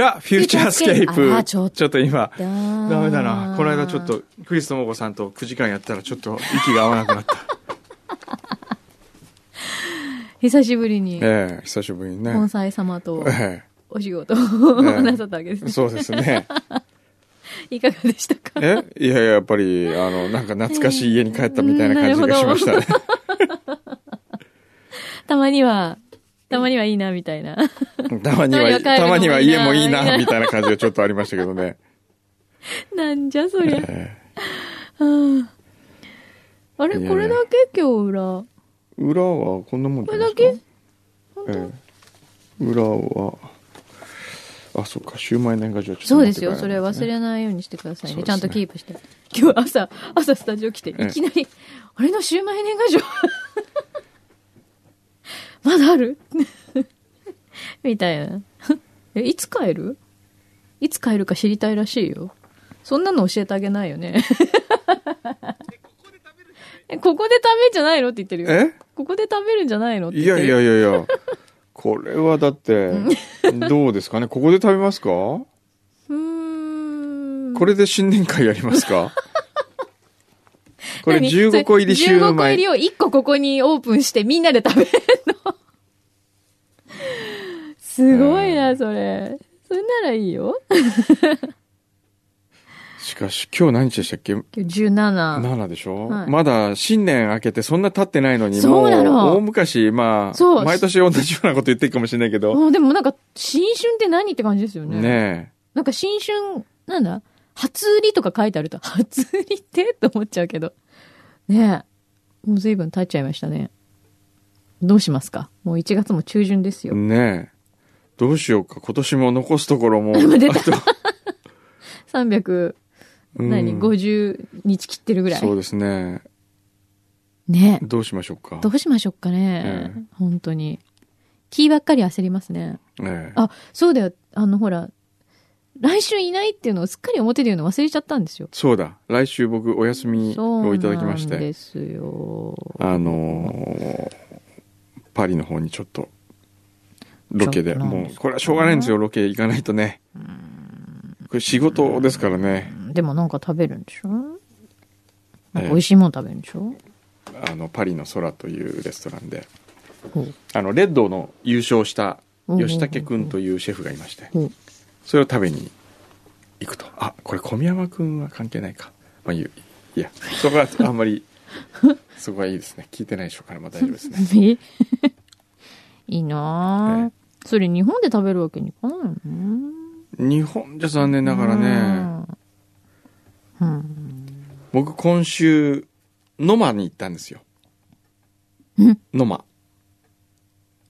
裏フューチャースケープ。ちょっと今、ダダメだな。この間ちょっと、クリス智子さんと9時間やったらちょっと息が合わなくなった。久しぶりに、ええ久しぶりにね。盆栽様とえお仕事をえなさったわけですね。えそうですね。いかがでしたか？え？いやいや、やっぱり、あの、なんか懐かしい家に帰ったみたいな感じがしましたね。たまには、たまにはいいな、みたいな。たまには、たまには家もいいな、みたいな感じがちょっとありましたけどね。なんじゃそりゃ。ああれこれだけ？今日裏。え裏はこんなもんじこゃないですれだけ？かええ裏は、あ、そうか、シューマイ年賀状ちょっとそうですよ。それ忘れないようにしてくださいね。ねちゃんとキープして。今日朝、朝スタジオ来て、いええきなり、あれのシューマイ年賀状まだある？みたいな。え、いつ帰る？いつ帰るか知りたいらしいよ。そんなの教えてあげないよね。え、ここで食べんじゃないの？って言ってるよ。え？ここで食べるんじゃないの？ってい言ってるやいやいやいや、これはだって、どうですかね？ここで食べますか？こうーん。れで新年会やりますか？これ何15個入りシュー15個マイ。入りを1個ここにオープンしてみんなで食べるの。すごいな、それ。それならいいよ。しかし、今日何日でしたっけ？今日17。7でしょ、はいまだ新年明けてそんな経ってないのに、そうなのもう大昔、まあ、毎年同じようなこと言ってるかもしれないけど、あ でもなんか、新春って何って感じですよね。ねなんか新春、なんだ？初売りとか書いてあると、初売りって？と思っちゃうけど。ねえ。もう随分経っちゃいましたね。どうしますか？もう1月も中旬ですえ、よ。ねえ。どうしようか。今年も残すところも、出たあと 300、うん何、50日切ってるぐらい。そうですね。ねえ。どうしましょうか？どうしましょうかね。ええ本当に。気ばっかり焦りますね。ええあ、そうだよ。あの、ほら、来週いないっていうのをすっかり表で言うの忘れちゃったんですよ。そうだ。来週僕お休みをいただきましそうなんでて、すよ。あのーパリの方にちょっと、ロケで、もう、これはしょうがないんですよ、ロケ行かないとね。これ仕事ですからね。でもなんか食べるんでしょ？なんかええ美味しいもの食べるんでしょ、あの、パリの空というレストランで、あの、レッドの優勝したうんうんうん吉武くんというシェフがいまして、ほうそれを食べに行くと。あ、これ小宮山くんは関係ないか。まあいや、そこはあんまり、そこはいいですね。聞いてないでしょうから、まあ大丈夫ですね。え？いいなぁ、それ日本で食べるわけにいかないの？日本じゃ残念ながらね、うん。うん。僕今週、ノマに行ったんですよ。んノマ。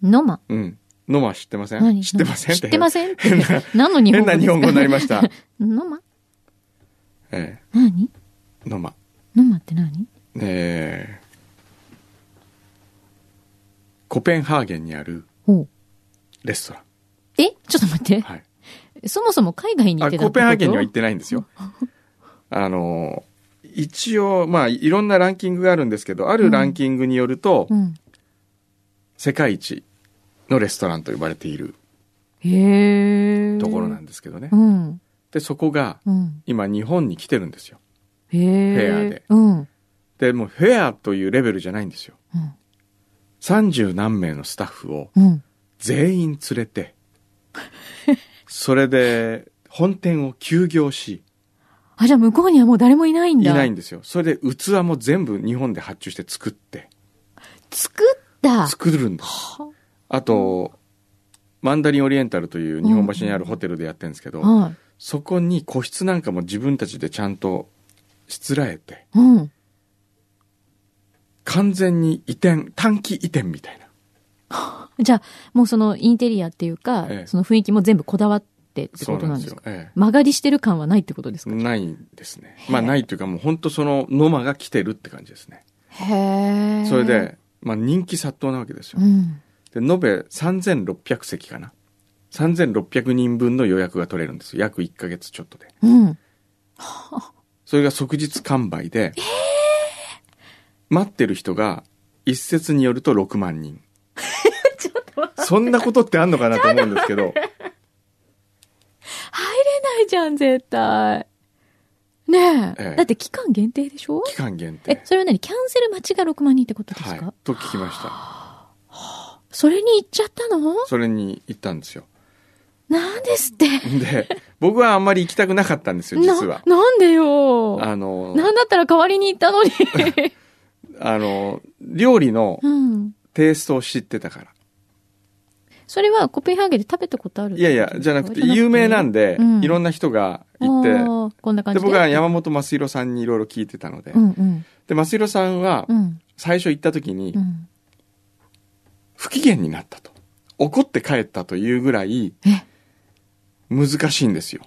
ノマ。うん。ノマ知ってません？何？知ってません？知ってまんせん？って。何の日本語？変な日本語になりました。ノマえ何？えノマ。ノマって何？えーコペンハーゲンにある。レストラン。え？ちょっと待って。はい。そもそも海外に行っあ、てたコペンハーゲンには行ってないんですよ。あの、一応、まあ、いろんなランキングがあるんですけど、あるランキングによると、うん。世界一のレストランと呼ばれている。ところなんですけどね。うん。で、そこが、うん。今、日本に来てるんですよ。フェアでうん。で、もう、フェアというレベルじゃないんですよ。うん。三十何名のスタッフをうん。全員連れて、それで、本店を休業し、あ、じゃあ向こうにはもう誰もいないんいだ。ないんですよ。それで器も全部日本で発注して作って、作った。作るんです。あと、マンダリンオリエンタルという日本橋にあるホテルでやってるんですけど、はそこに個室なんかも自分たちでちゃんとしつらえて、い。うん。完全に移転、短期移転みたいな。じゃあ、もうそのインテリアっていうか、ええその雰囲気も全部こだわってってことなんんですすか。でよえ曲がりしてる感はないってことですえ。か？ないんですね。まあないというかもう本当そのノマが来てるって感じですね。へえ。それ、で、まあ人気殺到なわけですよう。ん。で、延べ3600席かな。3600人分の予約が取れるんですよ。約1ヶ月ちょっとで。うん。それが即日完売で、待ってる人が一説によると6万人。そんなことってあんのかなと思うんですけど、ないじゃん、絶対。ねえ。ええだって期間限定でしょ？期間限え定、それは何？キャンセル待ちが6万人ってことですか、はいと聞きましたそれに行っちゃったの？それに行ったんですよなんですって。で僕はあんまり行きたくなかったんですよ実はな、なんでよ？あのなんだったら代わりに行ったのに。あの料理のうん。テイストを知ってたからそれはコペンハーゲンで食べたことある？いやいやじゃなくて有名なんで、うんいろんな人が行ってこんな感じで。で僕は山本真弘さんにいろいろ聞いてたので、うんうん。で真弘さんはうん。最初行った時にうん。不機嫌になったと。怒って帰ったというぐらいえ、難しいんですよ。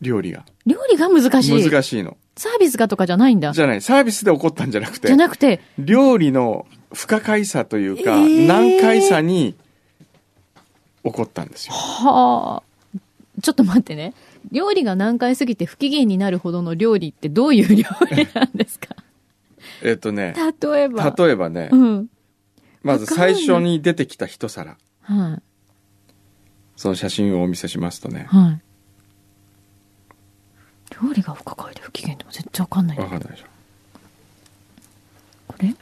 料理が。料理が難しい。難しいの。サービスがとかじゃないんだ。じゃない。サービスで怒ったんじゃなくて。じゃなくて、料理の不可解さというか、えー。難解さに怒ったんですよ。はあ。ちょっと待ってね。料理が難解すぎて不機嫌になるほどの料理ってどういう料理なんですか？えっとね。例えば。例えばね、うん。まず最初に出てきた一皿。はい。その写真をお見せしますとね。はい。料理が不可解で不機嫌でも絶対わかんない。わかんないでしょ。これ？い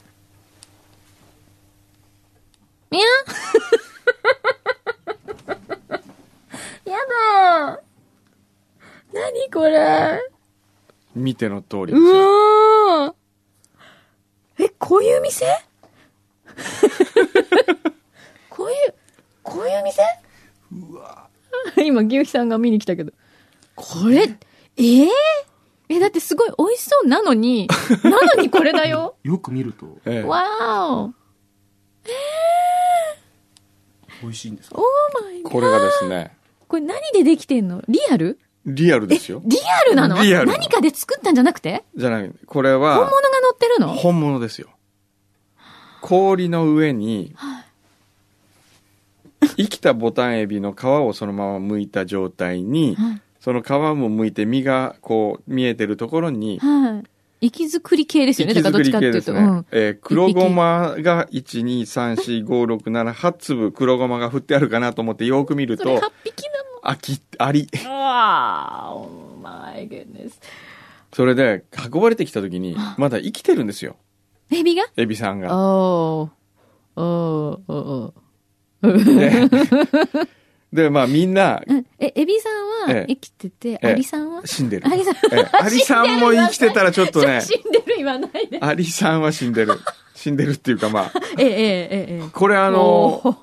や！やだ！何これ？見ての通りですうよわー！え、こういう店？こういう、こういう店？今、牛肥さんが見に来たけど。これ、えー、え、だってすごい美味しそうなのに、なのにこれだよ？よく見ると。ええ。わー。お。美味しいんですか？オーマイこれがですね。これ何でできてんの？リアル？リアルですよ。リアルなの？リアル。何かで作ったんじゃなくて？じゃないこれは本物が乗ってるの？本物ですよ氷の上に生きたボタンエビの皮をそのまま剥いた状態にはい。その皮も剥いて身がこう見えてるところにはい。息作り系ですよね。だからどっちかっていうと。ねうん。えー黒ごまが1234567粒黒ごまが振ってあるかなと思ってよく見るそれと8匹なあきありの。わー、おマイグッネス。それで運ばれてきた時にまだ生きてるんですよエビが？エビさんが。おー。おー、お ででまあみんなー。え、エビさんええは生きてて、ええアリさんは？死んでる。アリさんええアリさんも生きてたらちょっとね、死んでる言わないで。アリさんは死んでる。死んでるっていうかまあ、ええ、ええ、ええ。これああの、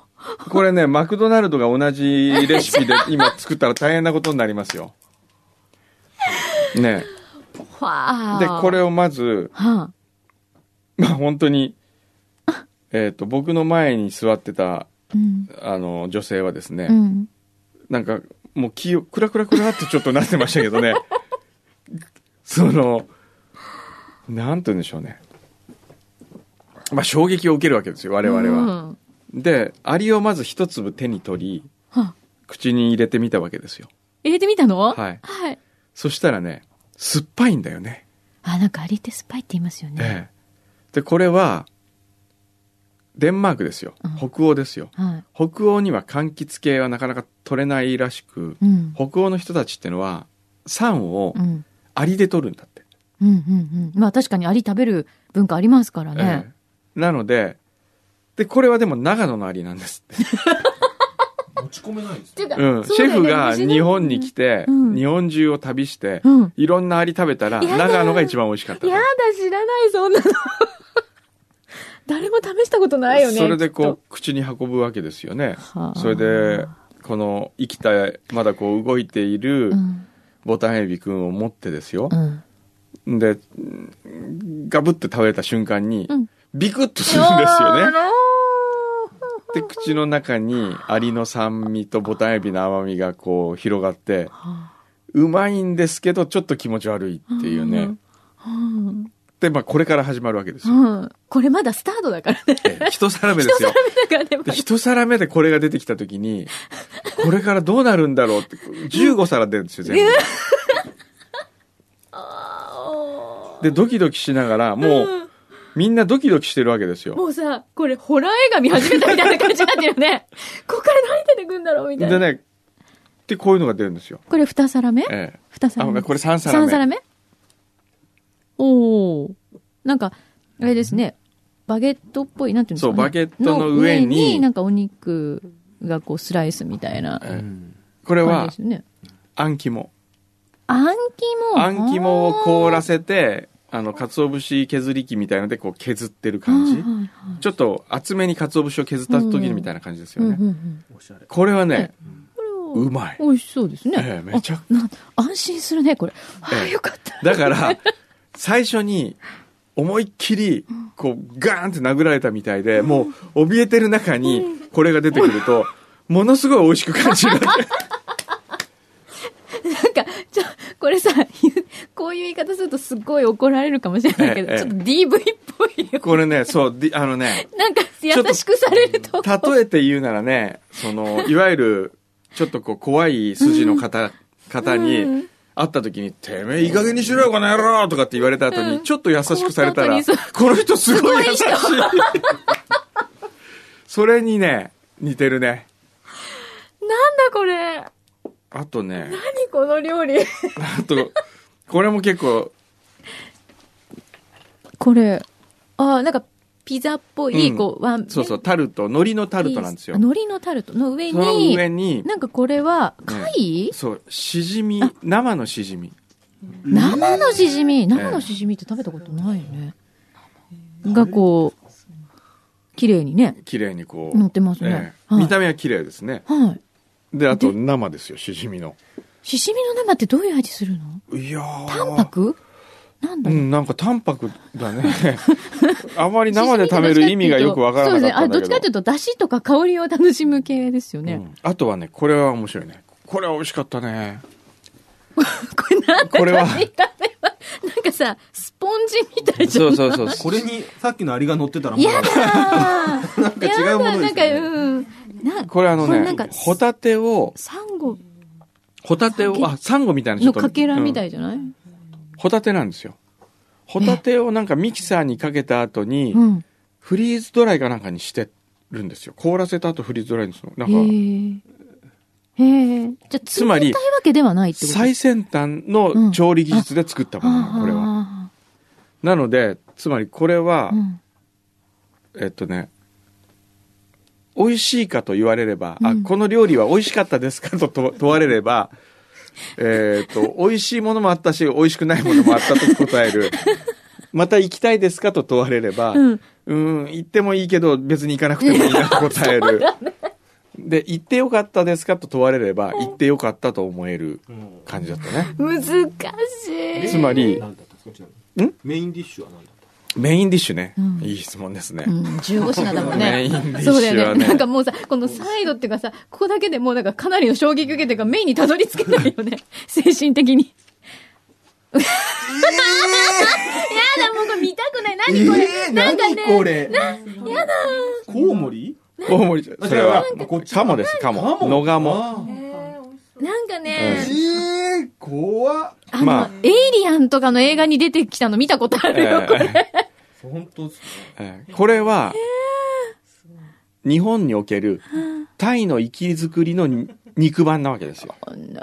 これね、マクドナルドが同じレシピで今作ったら大変なことになりますよ。ね。で、これをまず、は まあ本当に、えっ、と、僕の前に座ってた、あ、うん。あの、女性はですね、うん。なんか、もう気を、クラクラクラってちょっとなってましたけどね。その、なんて言うんでしょうね。まあ衝撃を受けるわけですよ、我々は。うんで、アリをまず一粒手に取り、はあ口に入れてみたわけですよ。入れてみたの？はい。はい。そしたらね、酸っぱいんだよね。あ、なんかアリってスパイって言いますよね。ええ。で、これは、デンマークですようん。北欧ですよ。はい。北欧には柑橘系はなかなか取れないらしく、うん。北欧の人たちってのは、酸をうん。アリで取るんだって。うんうんうん。まあ確かにアリ食べる文化ありますからね。ええなので、で、これはでも長野のアリなんですって。持ち込めないんですっていうかうん。シェフが日本に来て、うん日本中を旅して、うん。いろんなアリ食べたら、長野が一番美味しかったと。やだ、知らない、そんなの。誰も試したことないよね。それでこう、口に運ぶわけですよね。はあそれで、この生きた、まだこう動いている。ボタンエビくんを持ってですよう。ん。で、うんガブって食べた瞬間にうん、ビクッとするんですよね。で、口の中にアリの酸味とボタンエビの甘みがこう広がって、はあうまいんですけど、ちょっと気持ち悪いっていうね。うんで、まあこれから始まるわけですよ。うん。これまだスタートだからね。ええ一皿目ですよ。だからねで、一皿目でこれが出てきたときに、これからどうなるんだろうって、15皿出るんですよ、全部。で、ドキドキしながら、もう、みんなドキドキしてるわけですよ。もうさ、これホラー映画見始めたみたいな感じになってるよね。ここから何出てくんだろうみたいな。でね、でこういうのが出るんですよ。これ2皿目？ええ ?2 皿目。あこれ3皿目3皿目？おおなんか、あれですね。バゲットっぽい、なんていうんですか、ね、そうバゲットの上になんかお肉がこうスライスみたいなええうんこれは。あん肝。あん肝？あん肝を凍らせて、あの、鰹節削り器みたいのでこう削ってる感じ。はいはいはいちょっと厚めに鰹節を削った時にみたいな感じですよね。うんうんうんおしゃれ。これはね、うまい。美味しそうですね。ええめちゃ安心するね、これ。ああ、ええよかった。だから、最初に思いっきり、こう、ガーンって殴られたみたいで、もう、怯えてる中に、これが出てくると、ものすごい美味しく感じる。なんか、ちょ、これさ、こういう言い方するとすっごい怒られるかもしれないけど、ええちょっと DV っぽいよ。これね、そう、であのね、なんか優しくされると。例えて言うならね、その、いわゆる、ちょっとこう、怖い筋の方、方に、会った時に、てめえいい加減にしろよ、この野郎とかって言われた後に、ちょっと優しくされたらこの人すごい優しい。それにね、似てるね。なんだこれ。あとね、何この料理。あと、これも結構、これ、あ、なんか、ピザっぽい、うん。こう、ワン、そうそう、タルト、海苔のタルトなんですよ。あ。海苔のタルト。の上そのに、上に、なんかこれは、貝、そう、しじみ、生のしじみ。生のしじみ？生のしじみって食べたことないよね。がこう、綺麗にね、綺麗にこう。乗ってますね。見た目は綺麗ですね。はい。で、あと生ですよ、しじみの。しじみの生ってどういう味するの？いやー。淡白？なんだろう、うん、なんか淡白だね。あまり生で食べる意味がよくわからなかったんだけど。そうですね。あ、どっちかというと、出汁とか香りを楽しむ系ですよね。うんあとはね、これは面白いね。これは美味しかったね。これなんだこれは なんかさ、スポンジみたいじゃん。そうそうそう。これにさっきのアリが乗ってたらもうやだーなんか違うものですよねやだなんか、うん。なこれあのねホタテを、サンゴホタテを、あ、サンゴみたいなちょっとのかけらみたうんいじゃない？ホタテなんですよ。ホタテをなんかミキサーにかけた後に、うん。フリーズドライかなんかにしてるんですよ。凍らせた後フリーズドライにするの。なんへか、え。へえ。じゃあ、つまり冷たいわけではないってこと最先端の調理技術で作ったものなの、これは。は。なので、つまりこれはう、ん。えっとね、美味しいかと言われれば、あうんこの料理は美味しかったですかと問問われれば、えっと、美味しいものもあったし、美味しくないものもあったと答える。また行きたいですかと問われれば、うん。うん、行ってもいいけど、別に行かなくてもいいなと答える。で、行ってよかったですかと問われれば、行ってよかったと思えるうん感じだったね。難しい。つまりメインディッシュは何だ？メインディッシュね。うんいい質問ですね。うん、15品だもん ね。メインディッシュそうだよね。はねなんかもうさ、このサイドっていうかさ、ここだけでもうなんかかなりの衝撃受けてるからメインにたどり着けないよね。精神的に。やだ、もうこれ見たくない。何これ。えーなんかね、何これやだコウモリ？大盛り、それはあこっ、ちカモです、カモ。野ガモ。あなんかーね、えー、怖っあの、まあエイリアンとかの映画に出てきたの見たことあるよ、これ。本当ですねえーこれは、日本におけるタイの生き作りのに肉版なわけですよ。Oh, no,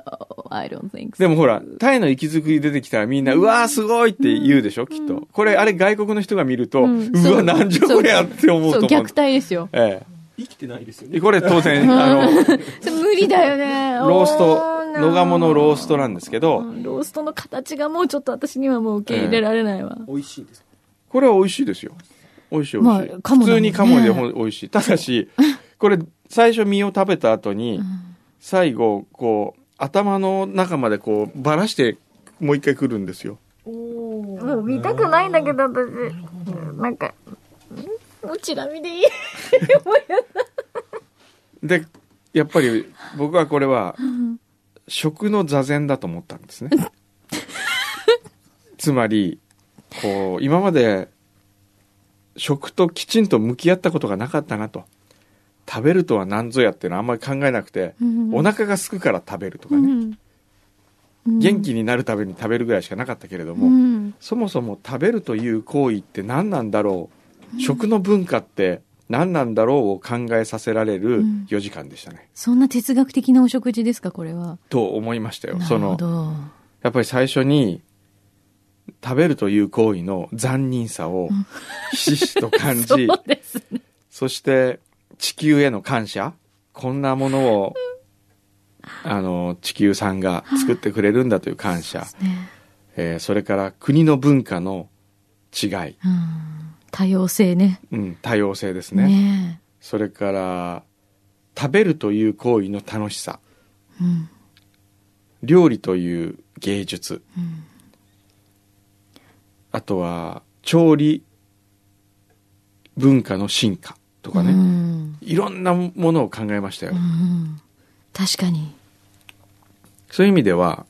I don't think so. でもほら、タイの生き作り出てきたらみんな、うわーすごいって言うでしょ、きっと。これ、あれ外国の人が見ると、ううんわ、なんじゃこりゃって思うと思う。虐待ですよ。え生きてないですよえねこれ当然、あの、無理だよね。ロースト、Oh. 野ガモのローストなんですけど、うんローストの形がもうちょっと私にはもう受け入れられないわ。美味しいんですか？これは美味しいですよ。美味しい美味しい。まあ普通にカモで美味しい。ただし、これ、最初身を食べた後に、最後、こう、頭の中までこう、ばらして、もう一回来るんですよ。もう見たくないんだけど、私。なんか、もうチラ見でいい。で、やっぱり、僕はこれは、食の座禅だと思ったんですね。つまり、こう、今まで、食ときちんと向き合ったことがなかったなと。食べるとは何ぞやっていうのはあんまり考えなくて、お腹が空くから食べるとかね。元気になるために食べるぐらいしかなかったけれども、うんそもそも食べるという行為って何なんだろう、食の文化って何なんだろうを考えさせられるうん4時間でしたね。そんな哲学的なお食事ですか、これは。と思いましたよ。なその。やっぱり最初に、食べるという行為の残忍さをひしひしと感じ、そね。そして地球への感謝こんなものを、あの、地球さんが作ってくれるんだという感謝。ねえーそれから国の文化の違い、うん、多様性ね。うん、多様性ですね。ねそれから、食べるという行為の楽しさ。うん料理という芸術。うんあとは、調理文化の進化とかね。うんいろんなものを考えましたよ。うん確かに。そういう意味では、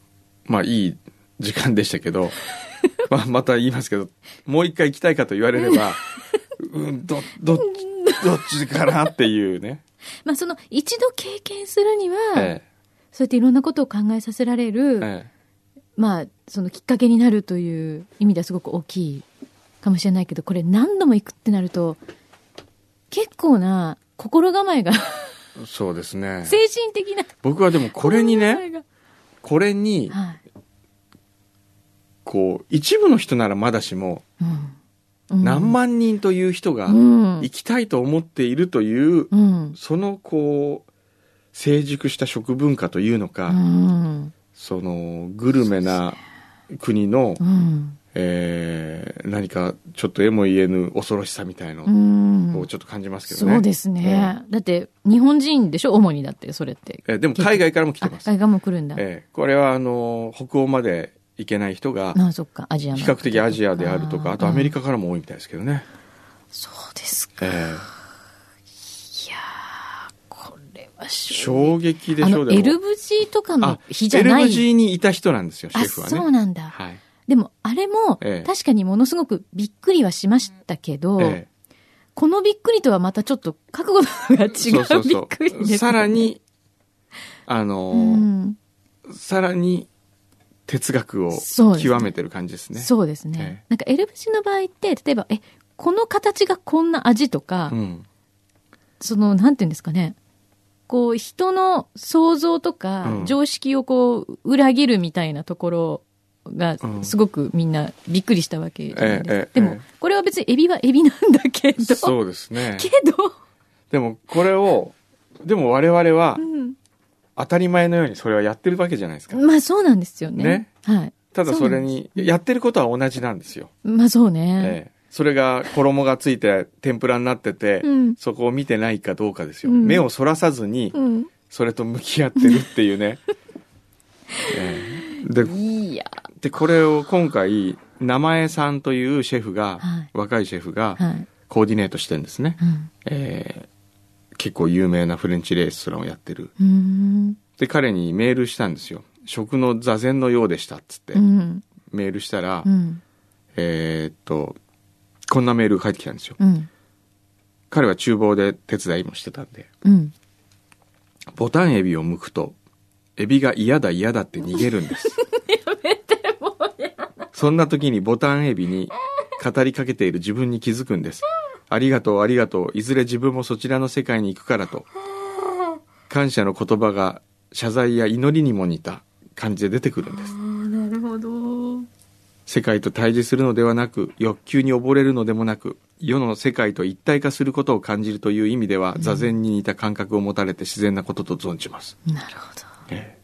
まあいい時間でしたけど、まあまた言いますけど、もう一回行きたいかと言われれば、うん、ど、どっち、どっちかなっていうね。まあその一度経験するには、えそうやっていろんなことを考えさせられる、え、えまあそのきっかけになるという意味ではすごく大きいかもしれないけど、これ何度も行くってなると、結構な心構えが、え、そうですね。精神的な僕はでもこれにね、これに、はい。こう、一部の人ならまだしも、うん。何万人という人がうん。行きたいと思っているという、うん。そのこう、成熟した食文化というのか、うん。そのグルメな国の、うん。えー何かちょっとえも言えぬ恐ろしさみたいのうんをちょっと感じますけどね。そうですね。だって、日本人でしょ？主にだって、それって。えーでも海外からも来てあ、ます。海岸も来るんだ。えーこれはあの北欧まで行けない人が比較的アジアであるとか、あとアメリカ。カからも多いみたいですけどね。そうですか。えーいやー、これは衝衝撃でしょうでも LVG とかの日じゃない。LVG にいた人なんですよ、シあ、ェフはね。そうなんだ。はい。でも、あれも、ええ確かにものすごくびっくりはしましたけど、えこのびっくりとはまたちょっと覚悟が違うびっくりです。さらに、あのうーん、さらに哲学を極めてる感じですね。そうですね。ええなんか L 節の場合って、例えば、え、この形がこんな味とか、うん。その、なんていうんですかね。こう、人の想像とかう、ん常識をこう、裏切るみたいなところがう、んすごくみんなびっくりしたわけじゃないですか。ええええでも、これは別にエビはエビなんだけど、そうですね。けど、でもこれを、でも我々はうん当たり前のようにそれはやってるわけじゃないですか。まあそうなんですよね。ねはい。ただそれに、やってることは同じなんですよ。まあそうね。ええそれが衣がついて天ぷらになってて、うん。そこを見てないかどうかですよ。うん目をそらさずに、うん。それと向き合ってるっていうね。ええで、これを今回、名前さんというシェフが、はい若いシェフがはい。コーディネートしてるんですね。うん。えー結構有名なフレンチレストランをやってる。で、彼にメールしたんですよ。食の座禅のようでしたっつって、うん。メールしたら、うん。えーっと、こんなメールが返ってきたんですよ。うん。彼は厨房で手伝いもしてたんで、うん。ボタンエビを剥くと、エビが嫌だ嫌だって逃げるんです。そんな時にボタンエビに語りかけている自分に気づくんです。ありがとうありがとう、いずれ自分もそちらの世界に行くからと。感謝の言葉が謝罪や祈りにも似た感じで出てくるんです。なるほど。世界と対峙するのではなく、欲求に溺れるのでもなく、世の世界と一体化することを感じるという意味では、座禅に似た感覚を持たれて自然なことと存じます。なるほど。え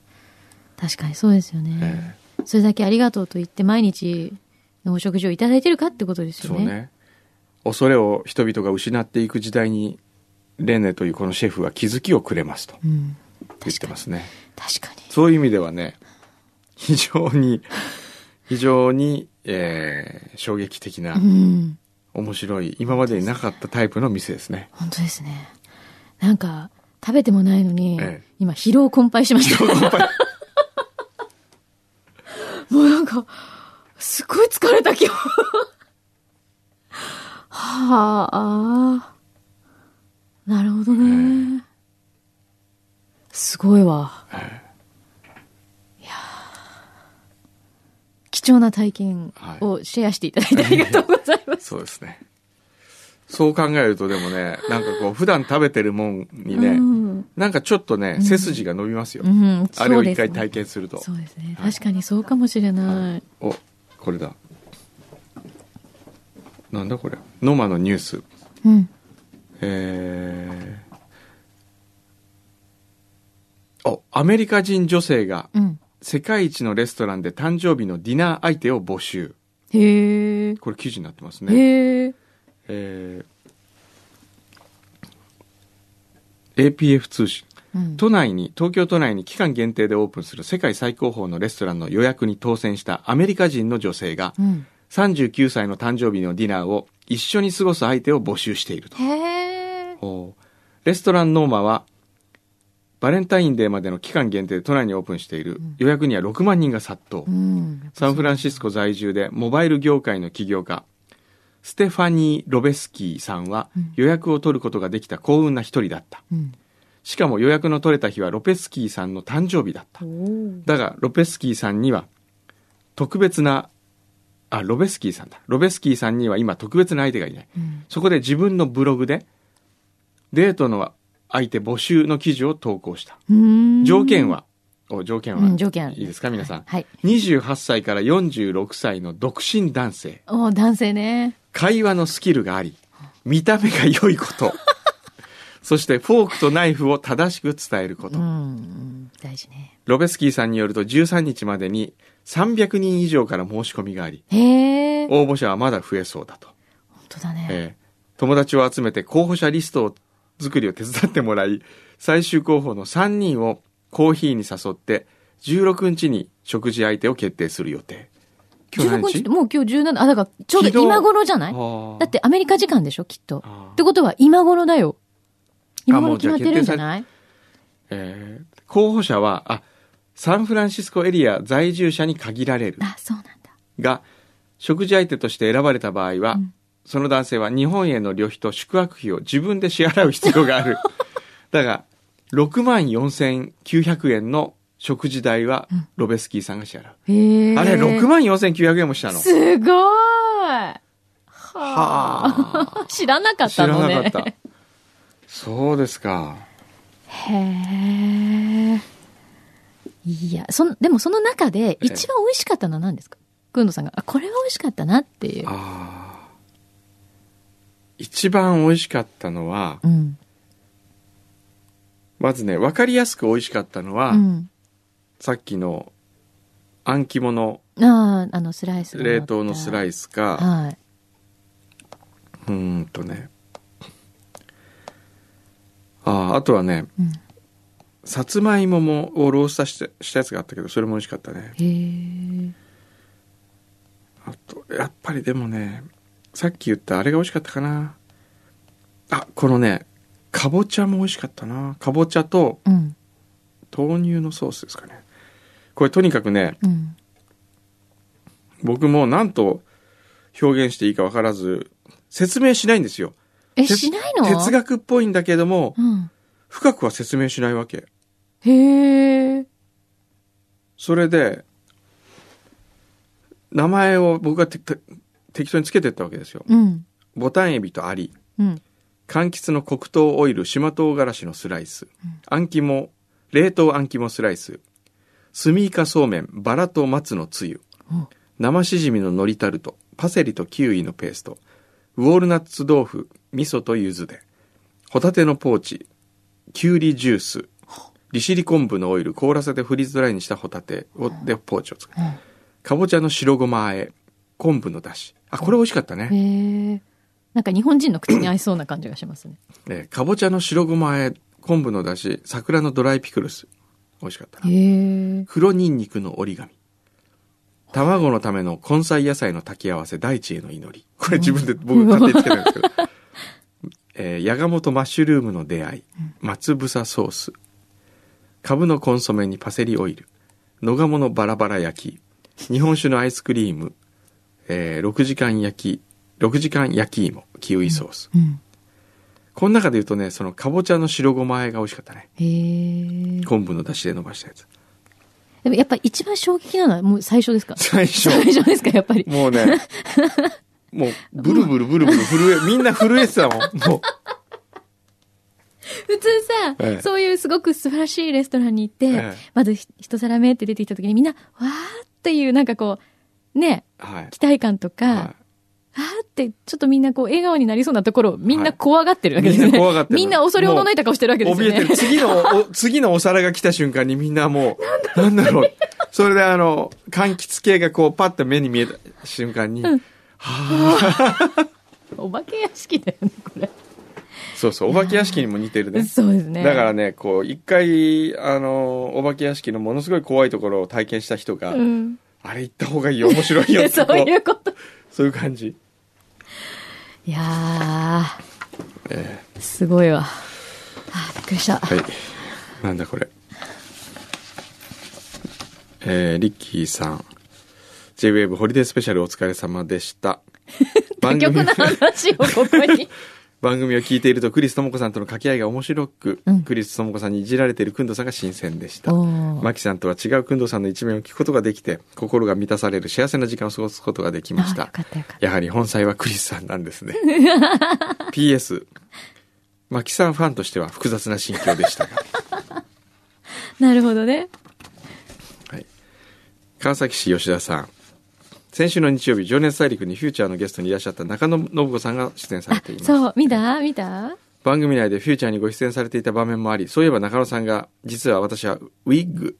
確かにそうですよえね。えそれだけありがとうと言って毎日のお食事をいただいてるかってことですよね。えそうね。恐れを人々が失っていく時代に、レネというこのシェフは気づきをくれますとうん。言ってますね。確かに。そういう意味ではね、非常に、非常に、えー衝撃的なう、ん。面白い、今までになかったタイプの店ですね。本当ですね。なんか、食べてもないのに、ええ今疲労困憊しました。もうなんか、すごい疲れた今日。はあ、なるほどね。すごいわ。えいやー貴重な体験をシェアしていただいてありがとうございます。そうですね。そう考えるとでもね、なんかこう、普段食べてるもんにね、うん。なんかちょっとね、背筋が伸びますよ。うん、あれを一回体験すると。そうですね。はい確かにそうかもしれない。お、これだ。なんだこれ。ノマのニュース。うん。えー、お、アメリカ人女性がうん。世界一のレストランで誕生日のディナー相手を募集。へえ。これ記事になってますね。へえ。えー APF 通信。うん。都内に、東京都内に期間限定でオープンする世界最高峰のレストランの予約に当選したアメリカ人の女性が、うん。39歳の誕生日のディナーを一緒に過ごす相手を募集していると。レストランノーマは、バレンタインデーまでの期間限定で都内にオープンしている、予約には6万人が殺到。うん。サンフランシスコ在住でモバイル業界の起業家、ステファニー・ロベスキーさんは予約を取ることができた幸運な一人だった。うん。しかも予約の取れた日はロペスキーさんの誕生日だっただが、ロペスキーさんには特別な、あ、ロベスキーさんだ。ロベスキーさんには今特別な相手がいない。うん。そこで自分のブログでデートの相手募集の記事を投稿した。条件は、お条件は、うん、条件。いいですか皆さん。はい。28歳から46歳の独身男性。おー男性ね。会話のスキルがあり、見た目が良いこと。そしてフォークとナイフを正しく伝えること。大事ね。ロベスキーさんによると13日までに300人以上から申し込みがあり。応募者はまだ増えそうだと。本当だね。えー友達を集めて候補者リストを作りを手伝ってもらい、最終候補の3人をコーヒーに誘って、16日に食事相手を決定する予定。今日何16日日ってもう今日17、あ、だからちょうど今頃じゃない？だってアメリカ時間でしょ、きっと。ってことは今頃だよ。今頃決まってるんじゃない？えー候補者は、あ、サンフランシスコエリア在住者に限られるあ、そうなんだ。が、食事相手として選ばれた場合は、うんその男性は日本への旅費と宿泊費を自分で支払う必要がある。だが、6万4900円の食事代はロベスキーさんが支払う。へえ。あれ、6万4900円もしたの？すごいははあ。知らなかっ知たのね。らなかった。そうですか。へえ。いや、その、でもその中で一番美味しかったのは何ですか？くんどさんが、あ、これは美味しかったなっていう。ああ。一番美味しかったのは、うん。まずね、わかりやすく美味しかったのは、うん。さっきの、あん肝のああ、あの、スライス。冷凍のスライスか、はい。うーんとね。ああ、あとはね、うんさつまいももをローストしたしたやつがあったけど、それも美味しかったね。へえ。あと、やっぱりでもね、さっき言ったあれが美味しかったかな。あ、このね、かぼちゃも美味しかったな。かぼちゃとうん。豆乳のソースですかね。これとにかくね、うん。僕も何と表現していいか分からず、説明しないんですよ。え、哲しないの？哲学っぽいんだけども、うん。深くは説明しないわけ。へえ。それで、名前を僕が適当につけてったわけですよ。うん。ボタンエビとアリ、うん。柑橘の黒糖オイル、島唐辛子のスライス、あん肝、冷凍あん肝スライス、スミイカそうめん、バラと松のつゆ、うん。生しじみの海苔タルト、パセリとキウイのペースト、ウォールナッツ豆腐、味噌と柚子で、ホタテのポーチ、きゅうりジュース、利尻昆布のオイル、凍らせてフリーズドライにしたホタテを。でポーチを作る。うん。かぼちゃの白ごま和え、昆布のだし。あ、これ美味しかったね。へえ。なんか日本人の口に合いそうな感じがしますね。えーかぼちゃの白ごま和え、昆布のだし、桜のドライピクルス。美味しかったな。黒ニンニクの折り紙。卵のための根菜野菜の炊き合わせ、大地への祈り。これ自分で僕勝手につけたんですけど。えー、ヤガモとマッシュルームの出会い。松房ソース。カブのコンソメにパセリオイル。野鴨のバラバラ焼き。日本酒のアイスクリーム。えー、6時間焼き、6時間焼き芋。キウイソース。うん。この中で言うとね、そのかぼちゃの白ごま和えが美味しかったね。昆布の出汁で伸ばしたやつ。でもやっぱり一番衝撃なのはもう最初ですか？最初。最初ですか、やっぱり？もうね、もう、ブルブルブルブル震え、みんな震えてたもん。もう。普通さ、ええそういうすごく素晴らしいレストランに行って、ええまずひ一皿目って出てきた時にみんな、わーっていうなんかこう、ね、はい。期待感とか、はわーってちょっとみんなこう笑顔になりそうなところをみんな怖がってるわけですよね。みんな怖がってるみんな恐れおののいた顔してるわけですよね。怯えてる。次の、お次のお皿が来た瞬間にみんなもう、なんだろう。それであの、柑橘系がこうパッと目に見えた瞬間に、はあ、お化け屋敷だよね、これ。そうそう、お化け屋敷にも似てるね。そうですね。だからね、こう、一回、あの、お化け屋敷のものすごい怖いところを体験した人が、うん。あれ行った方がいいよ、面白いよ そういうこと。そういう感じ。いやえー、すごいわ。はあ、びっくりした。ーはい。なんだこれ。えー、リッキーさん。J-Wave ホリデースペシャルお疲れ様でした。他局の話をここに。番組を聞いているとクリス智子さんとの掛け合いが面白く、うんクリス智子さんにいじられているくんどさんが新鮮でした。マキさんとは違うくんどさんの一面を聞くことができて、心が満たされる幸せな時間を過ごすことができました。やはり本妻はクリスさんなんですね。PS、マキさんファンとしては複雑な心境でしたが。なるほどね。はい。川崎市吉田さん。先週の日曜日、情熱大陸にフューチャーのゲストにいらっしゃった中野信子さんが出演されています。そう、見た？見た？番組内でフューチャーにご出演されていた場面もあり、そういえば中野さんが、実は私はウィッグ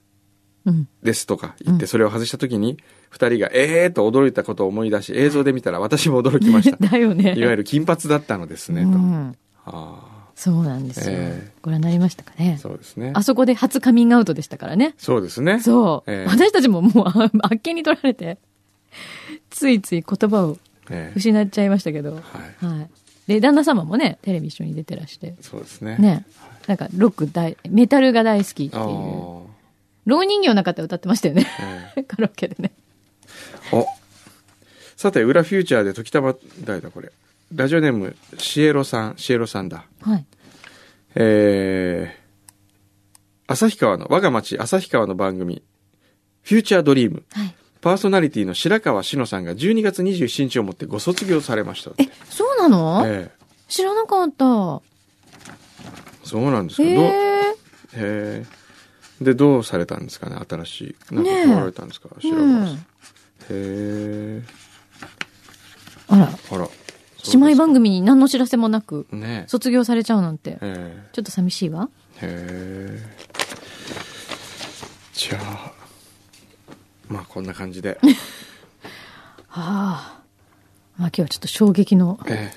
うん。ですとか言って、それを外した時に、二人がえーと驚いたことを思い出し、映像で見たら私も驚きました。だよね。いわゆる金髪だったのですね、と。うん。あそうなんですよ。えご覧になりましたかね？あ、。そうですねあ。そこで初カミングアウトでしたからね。そうですね。そう。ええ私たちももうああっけに取られて、ついつい言葉をええ失っちゃいましたけど。はい。はい。で、旦那様もね、テレビ一緒に出てらして。そうですね。ね。なんか、ロック大、メタルが大好きっていう。老人形の中で歌ってましたよね。え カラオケでね。えおさて、裏フューチャーで時たま、誰だこれ。ラジオネーム、シエロさん、シエロさんだ。はい。えー、旭川の、我が町旭川の番組、フューチャードリーム。はい。パーソナリティの白川志乃さんが12月27日をもってご卒業されました。え、そうなの、ええ知らなかった。そうなんですか。へどうへえ。え。で、どうされたんですかね？新しい。なんか変わられたんですか、白川さん。うんへえ。あら、あら。姉妹番組に何の知らせもなく、ね卒業されちゃうなんて、えちょっと寂しいわ。え。へえ。じゃあ、まあこんな感じで。はあ。まあ今日はちょっと衝撃のえ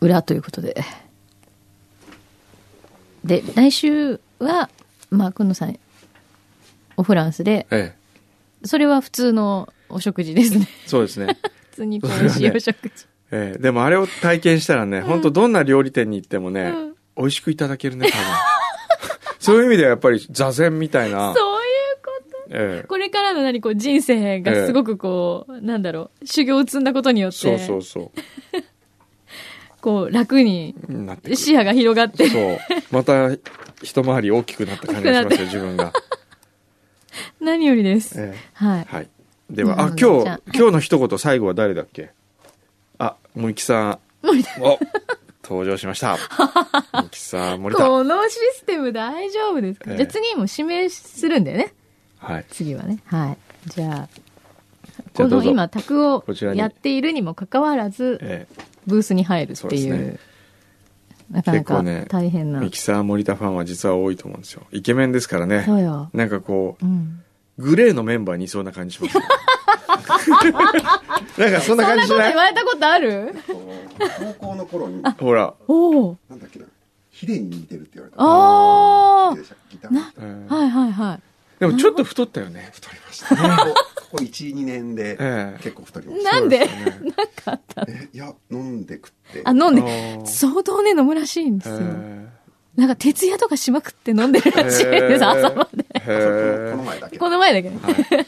裏ということで。で、来週は、まあ、くんのさん、おフランスで、え。えそれは普通のお食事ですね。え。そうですね。普通に美味しいお食事。ええでもあれを体験したらね、本当どんな料理店に行ってもね、うん美味しくいただけるね、多分。そういう意味ではやっぱり座禅みたいな。そう。ええこれからの何こう人生がすごくこう、なんだろう、修行を積んだことによって、そうそうそこう楽に視野が広がって、そう。また一回り大きくなった感じがしますよ、自分が。何よりです。えはいえ。はい。では、あ、うん今日今日の一言最後は誰だっけ？あ、森木さん。森田お登場しました。森木さん、森田。このシステム大丈夫ですか、ええじゃあ次も指名するんだよね。はい。次はね。はい。じゃあ、この今、卓をやっているにもかかわらず、えブースに入るってそうう、ねなかなか結構ね大変な。えミキサー森田ファンは実は多いと思うんですよ。イケメンですからね。そうよ。なんかこう、うん。グレーのメンバーにいそうな感じしますね。なんかそんな感じしない？そんなこと言われたことある？高校の頃に、ほら。おお。なんだっけな、ヒデに似てるって言われた。ああ。はいはいはい。でもちょっと太ったよね。太りました。ここここ1、2年でええ結構太りました。なんで？なんかあったえ、いや、飲んで食って。あ、飲んで相当ね、飲むらしいんですよ。へなんか、徹夜とかしまくって飲んでるらしいです、朝まで。この前だけ。この前だけ。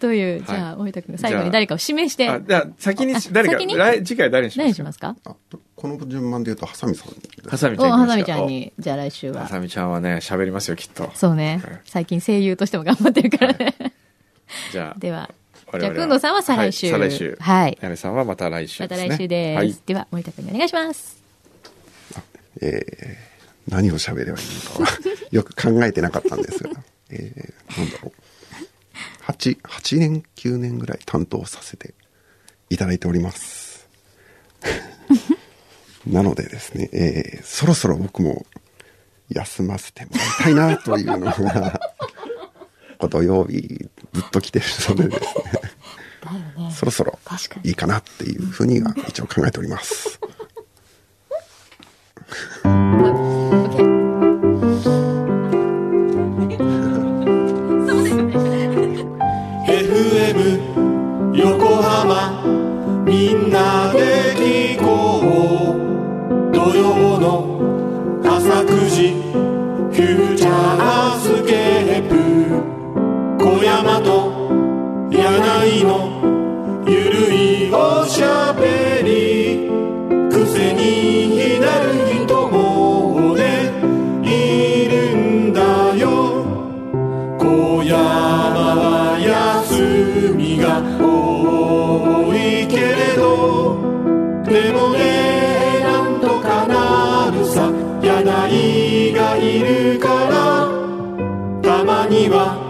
という、じゃあ、大分君、最後に誰かを指名して、あ、じゃあ先にあ誰か、次回誰にします？か何にしますか？あこの順番で言うと、ハサミさんハサミちゃんはさみ行きますかちゃんに、じゃあ来週は。おハサミちゃんはね、喋りますよ、きっと。そうねはい。最近声優としても頑張ってるからね。じゃあ、では、じゃあ、くんどさんは再来週。はい、再来週。はい。やめさんはまた来週ま。た来週です。はい。では、森田君にお願いします。えー、何を喋ればいいのかはよく考えてなかったんですが、えー、なんだろう。8、8年、9年ぐらい担当させていただいております。なのでですね、えー、そろそろ僕も休ませてもらいたいなというのが、土曜日ずっと来てるのでですね、ね。そろそろいいかなっていうふうには一応考えております。い